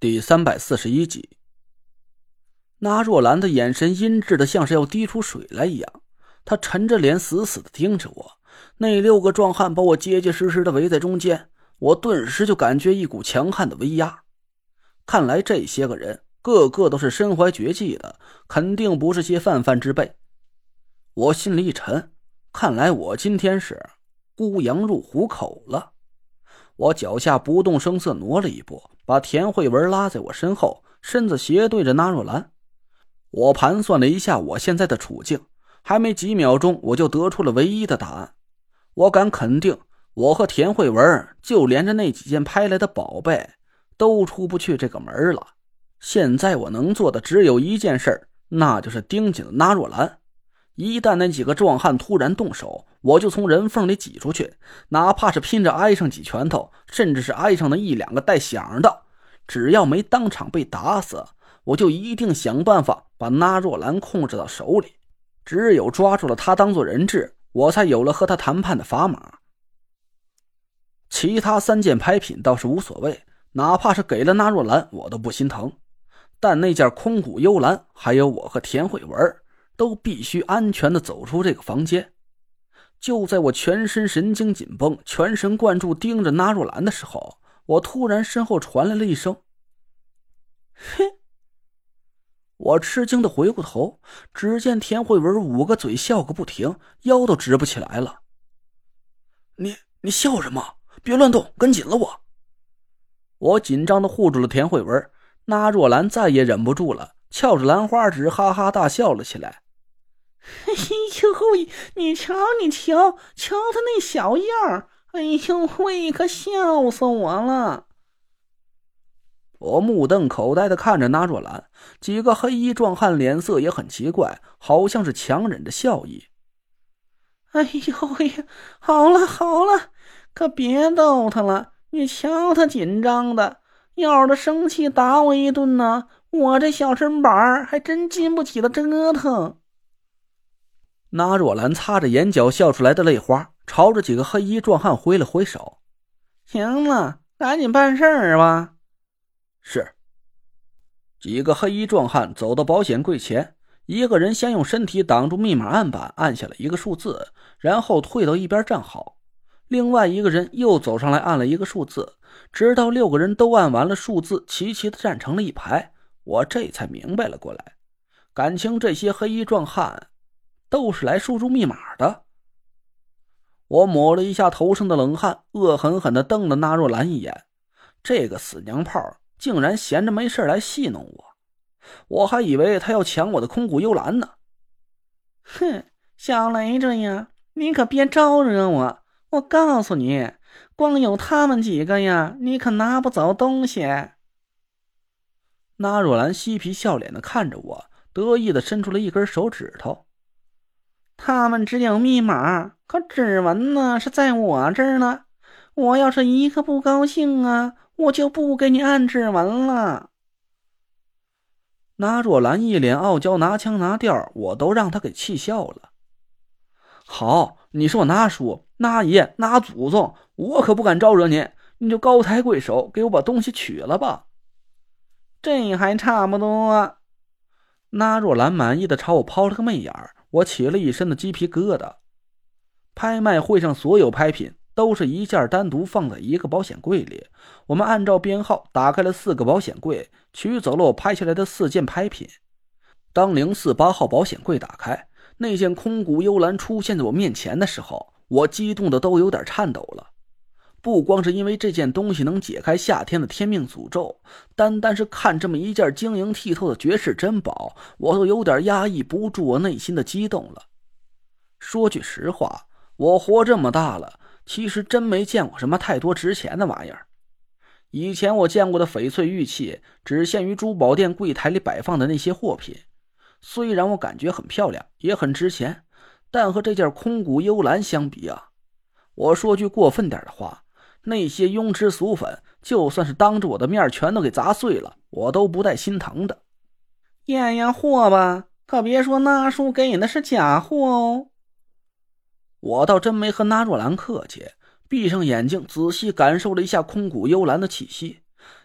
第三百四十一集，那若兰的眼神阴鸷的，像是要滴出水来一样。她沉着脸，死死的盯着我。那六个壮汉把我结结实实的围在中间，我顿时就感觉一股强悍的威压。看来这些个人个个都是身怀绝技的，肯定不是些泛泛之辈。我心里一沉，看来我今天是孤羊入虎口了。我脚下不动声色挪了一步，把田慧文拉在我身后，身子斜对着纳若兰。我盘算了一下我现在的处境，还没几秒钟，我就得出了唯一的答案。我敢肯定，我和田慧文就连着那几件拍来的宝贝，都出不去这个门了。现在我能做的只有一件事，那就是盯紧了纳若兰。一旦那几个壮汉突然动手，我就从人缝里挤出去，哪怕是拼着挨上几拳头，甚至是挨上那一两个带响的，只要没当场被打死，我就一定想办法把那若兰控制到手里。只有抓住了他当做人质，我才有了和他谈判的砝码。其他三件拍品倒是无所谓，哪怕是给了那若兰，我都不心疼。但那件空谷幽兰，还有我和田慧文。都必须安全的走出这个房间。就在我全身神经紧绷、全神贯注盯着纳若兰的时候，我突然身后传来了一声：“嘿！”我吃惊的回过头，只见田慧文捂个嘴笑个不停，腰都直不起来了。“你你笑什么？别乱动，跟紧了我！”我紧张的护住了田慧文。纳若兰再也忍不住了，翘着兰花指，哈哈大笑了起来。哎呦喂！你瞧，你瞧，瞧他那小样儿！哎呦喂，可笑死我了！我目瞪口呆的看着那若兰，几个黑衣壮汉脸色也很奇怪，好像是强忍着笑意。哎呦喂！好了好了，可别逗他了！你瞧他紧张的，要是他生气打我一顿呢，我这小身板还真经不起他折腾。那若兰擦着眼角笑出来的泪花，朝着几个黑衣壮汉挥了挥手：“行了，赶紧办事儿吧。”是。几个黑衣壮汉走到保险柜前，一个人先用身体挡住密码案板，按下了一个数字，然后退到一边站好。另外一个人又走上来按了一个数字，直到六个人都按完了数字，齐齐的站成了一排，我这才明白了过来。感情这些黑衣壮汉。都是来输入密码的。我抹了一下头上的冷汗，恶狠狠地瞪了纳若兰一眼。这个死娘炮竟然闲着没事来戏弄我，我还以为他要抢我的空谷幽兰呢。哼，小雷子呀，你可别招惹我！我告诉你，光有他们几个呀，你可拿不走东西。纳若兰嬉皮笑脸的看着我，得意的伸出了一根手指头。他们只有密码，可指纹呢是在我这儿呢。我要是一个不高兴啊，我就不给你按指纹了。那若兰一脸傲娇，拿腔拿调，我都让他给气笑了。好，你是我那叔、那爷、那祖宗，我可不敢招惹你。你就高抬贵手，给我把东西取了吧。这还差不多。那若兰满意的朝我抛了个媚眼儿。我起了一身的鸡皮疙瘩。拍卖会上所有拍品都是一件单独放在一个保险柜里。我们按照编号打开了四个保险柜，取走了我拍下来的四件拍品。当零四八号保险柜打开，那件空谷幽兰出现在我面前的时候，我激动的都有点颤抖了。不光是因为这件东西能解开夏天的天命诅咒，单单是看这么一件晶莹剔透的绝世珍宝，我都有点压抑不住我内心的激动了。说句实话，我活这么大了，其实真没见过什么太多值钱的玩意儿。以前我见过的翡翠玉器，只限于珠宝店柜台里摆放的那些货品，虽然我感觉很漂亮，也很值钱，但和这件空谷幽兰相比啊，我说句过分点的话。那些庸脂俗粉，就算是当着我的面全都给砸碎了，我都不带心疼的。验验货吧，可别说那叔给你的是假货哦。我倒真没和那若兰客气，闭上眼睛仔细感受了一下空谷幽兰的气息，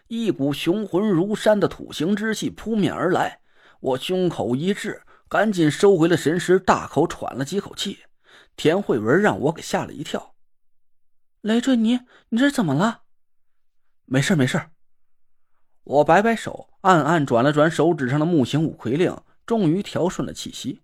一股雄浑如山的土行之气扑面而来，我胸口一滞，赶紧收回了神识，大口喘了几口气。田慧文让我给吓了一跳。雷坠，尼你这怎么了？没事没事。我摆摆手，暗暗转了转手指上的木形五魁令，终于调顺了气息。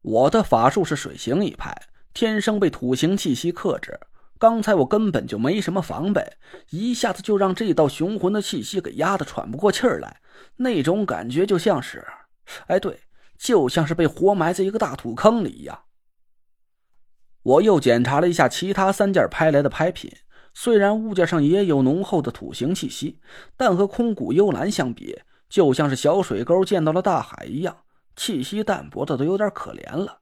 我的法术是水行一派，天生被土行气息克制。刚才我根本就没什么防备，一下子就让这道雄浑的气息给压得喘不过气儿来。那种感觉就像是，哎，对，就像是被活埋在一个大土坑里一样。我又检查了一下其他三件拍来的拍品，虽然物件上也有浓厚的土形气息，但和空谷幽兰相比，就像是小水沟见到了大海一样，气息淡薄的都有点可怜了。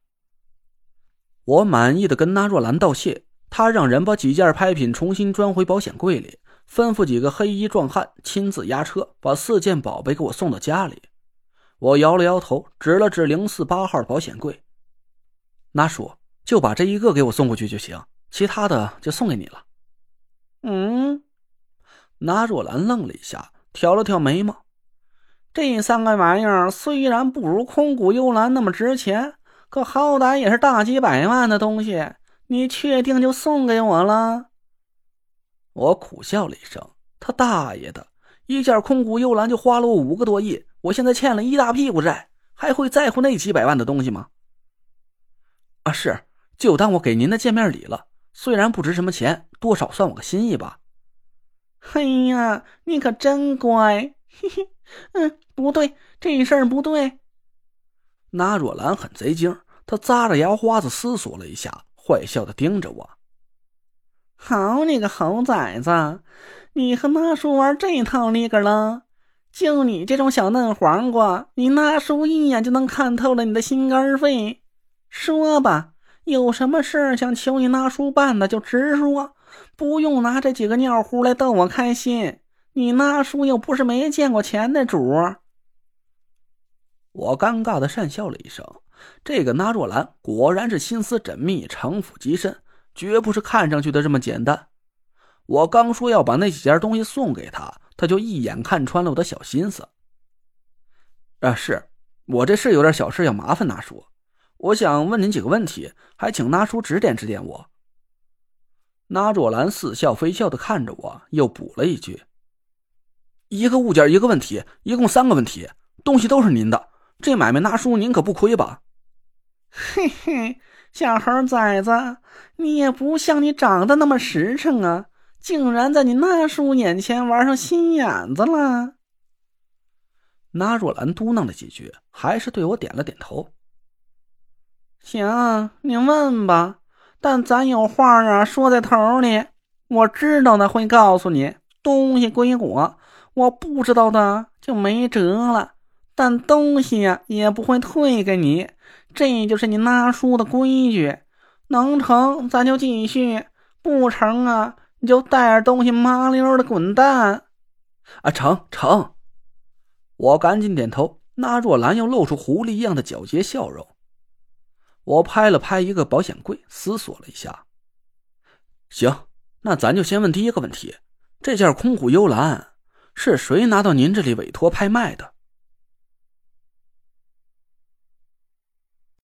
我满意的跟那若兰道谢，他让人把几件拍品重新装回保险柜里，吩咐几个黑衣壮汉亲自押车，把四件宝贝给我送到家里。我摇了摇头，指了指零四八号保险柜，那说。就把这一个给我送过去就行，其他的就送给你了。嗯，那若兰愣了一下，挑了挑眉毛。这三个玩意儿虽然不如空谷幽兰那么值钱，可好歹也是大几百万的东西。你确定就送给我了？我苦笑了一声：“他大爷的！一件空谷幽兰就花了我五个多亿，我现在欠了一大屁股债，还会在乎那几百万的东西吗？”啊，是。就当我给您的见面礼了，虽然不值什么钱，多少算我个心意吧。哎呀，你可真乖！嘿嘿，嗯，不对，这事儿不对。那若兰很贼精，她扎着牙花子思索了一下，坏笑的盯着我。好你个猴崽子，你和那叔玩这套那个了？就你这种小嫩黄瓜，你那叔一眼就能看透了你的心肝肺。说吧。有什么事想求你那叔办的，就直说，不用拿这几个尿壶来逗我开心。你那叔又不是没见过钱的主。我尴尬的讪笑了一声。这个那若兰果然是心思缜密，城府极深，绝不是看上去的这么简单。我刚说要把那几件东西送给他，他就一眼看穿了我的小心思。啊，是我这是有点小事要麻烦那叔。我想问您几个问题，还请那叔指点指点我。那若兰似笑非笑的看着我，又补了一句：“一个物件一个问题，一共三个问题，东西都是您的，这买卖那叔您可不亏吧？”嘿嘿，小猴崽子，你也不像你长得那么实诚啊，竟然在你那叔眼前玩上心眼子了。那若兰嘟囔了几句，还是对我点了点头。行，你问吧，但咱有话啊，说在头里。我知道的会告诉你，东西归我，我不知道的就没辙了。但东西呀，也不会退给你，这就是你那叔的规矩。能成，咱就继续；不成啊，你就带着东西麻溜的滚蛋。啊，成成！我赶紧点头。那若兰又露出狐狸一样的狡黠笑容。我拍了拍一个保险柜，思索了一下。行，那咱就先问第一个问题：这件空谷幽兰是谁拿到您这里委托拍卖的？